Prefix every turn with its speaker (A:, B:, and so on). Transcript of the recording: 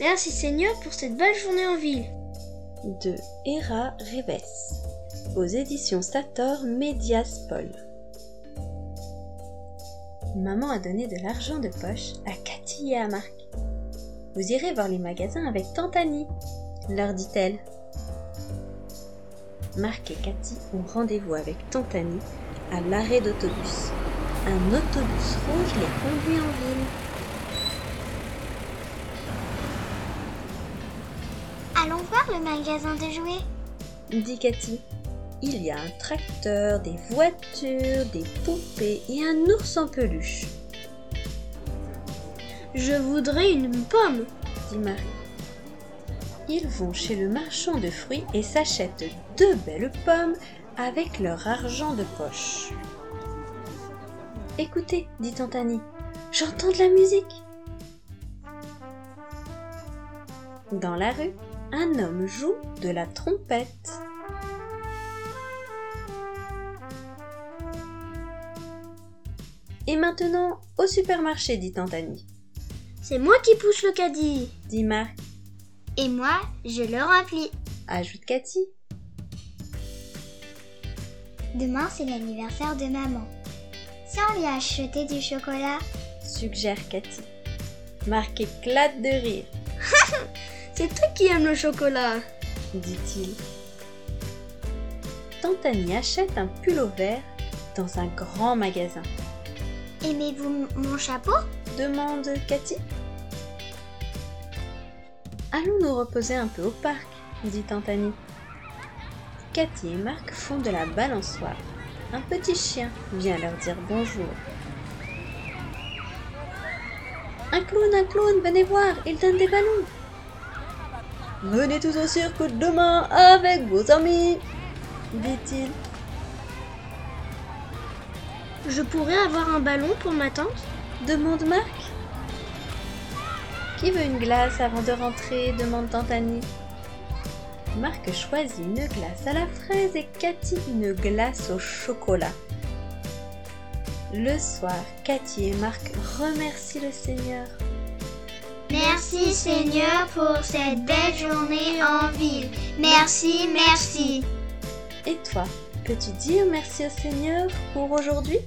A: Merci Seigneur pour cette belle journée en ville.
B: De Hera Reves, aux éditions Sator Medias Paul. Maman a donné de l'argent de poche à Cathy et à Marc. Vous irez voir les magasins avec Tante Annie, leur dit-elle. Marc et Cathy ont rendez-vous avec Tante à l'arrêt d'autobus. Un autobus rouge les conduit en ville.
C: Allons voir le magasin de jouets.
B: dit Cathy. Il y a un tracteur, des voitures, des poupées et un ours en peluche.
A: Je voudrais une pomme,
B: dit Marie. Ils vont chez le marchand de fruits et s'achètent deux belles pommes avec leur argent de poche. Écoutez, dit Tante Annie, j'entends de la musique. Dans la rue, un homme joue de la trompette. Et maintenant, au supermarché, dit Tante Annie.
A: C'est moi qui pousse le caddie,
B: dit Marc.
C: Et moi, je le remplis.
B: Ajoute Cathy.
C: Demain, c'est l'anniversaire de maman. Si on lui a acheté du chocolat,
B: suggère Cathy. Marc éclate de rire.
A: c'est toi qui aimes le chocolat,
B: dit-il. Tante Annie achète un pull vert dans un grand magasin.
C: Aimez-vous mon chapeau?
B: Demande Cathy. Allons nous reposer un peu au parc, dit Tante Annie. Cathy et Marc font de la balançoire. Un petit chien vient leur dire bonjour. Un clown, un clown, venez voir, il donne des ballons. Venez tous au cirque demain avec vos amis, dit-il.
A: Je pourrais avoir un ballon pour ma tante
B: demande Marc. Qui veut une glace avant de rentrer demande Tante Annie. Marc choisit une glace à la fraise et Cathy une glace au chocolat. Le soir, Cathy et Marc remercient le Seigneur.
C: Merci Seigneur pour cette belle journée en ville. Merci, merci.
B: Et toi, peux-tu dire merci au Seigneur pour aujourd'hui?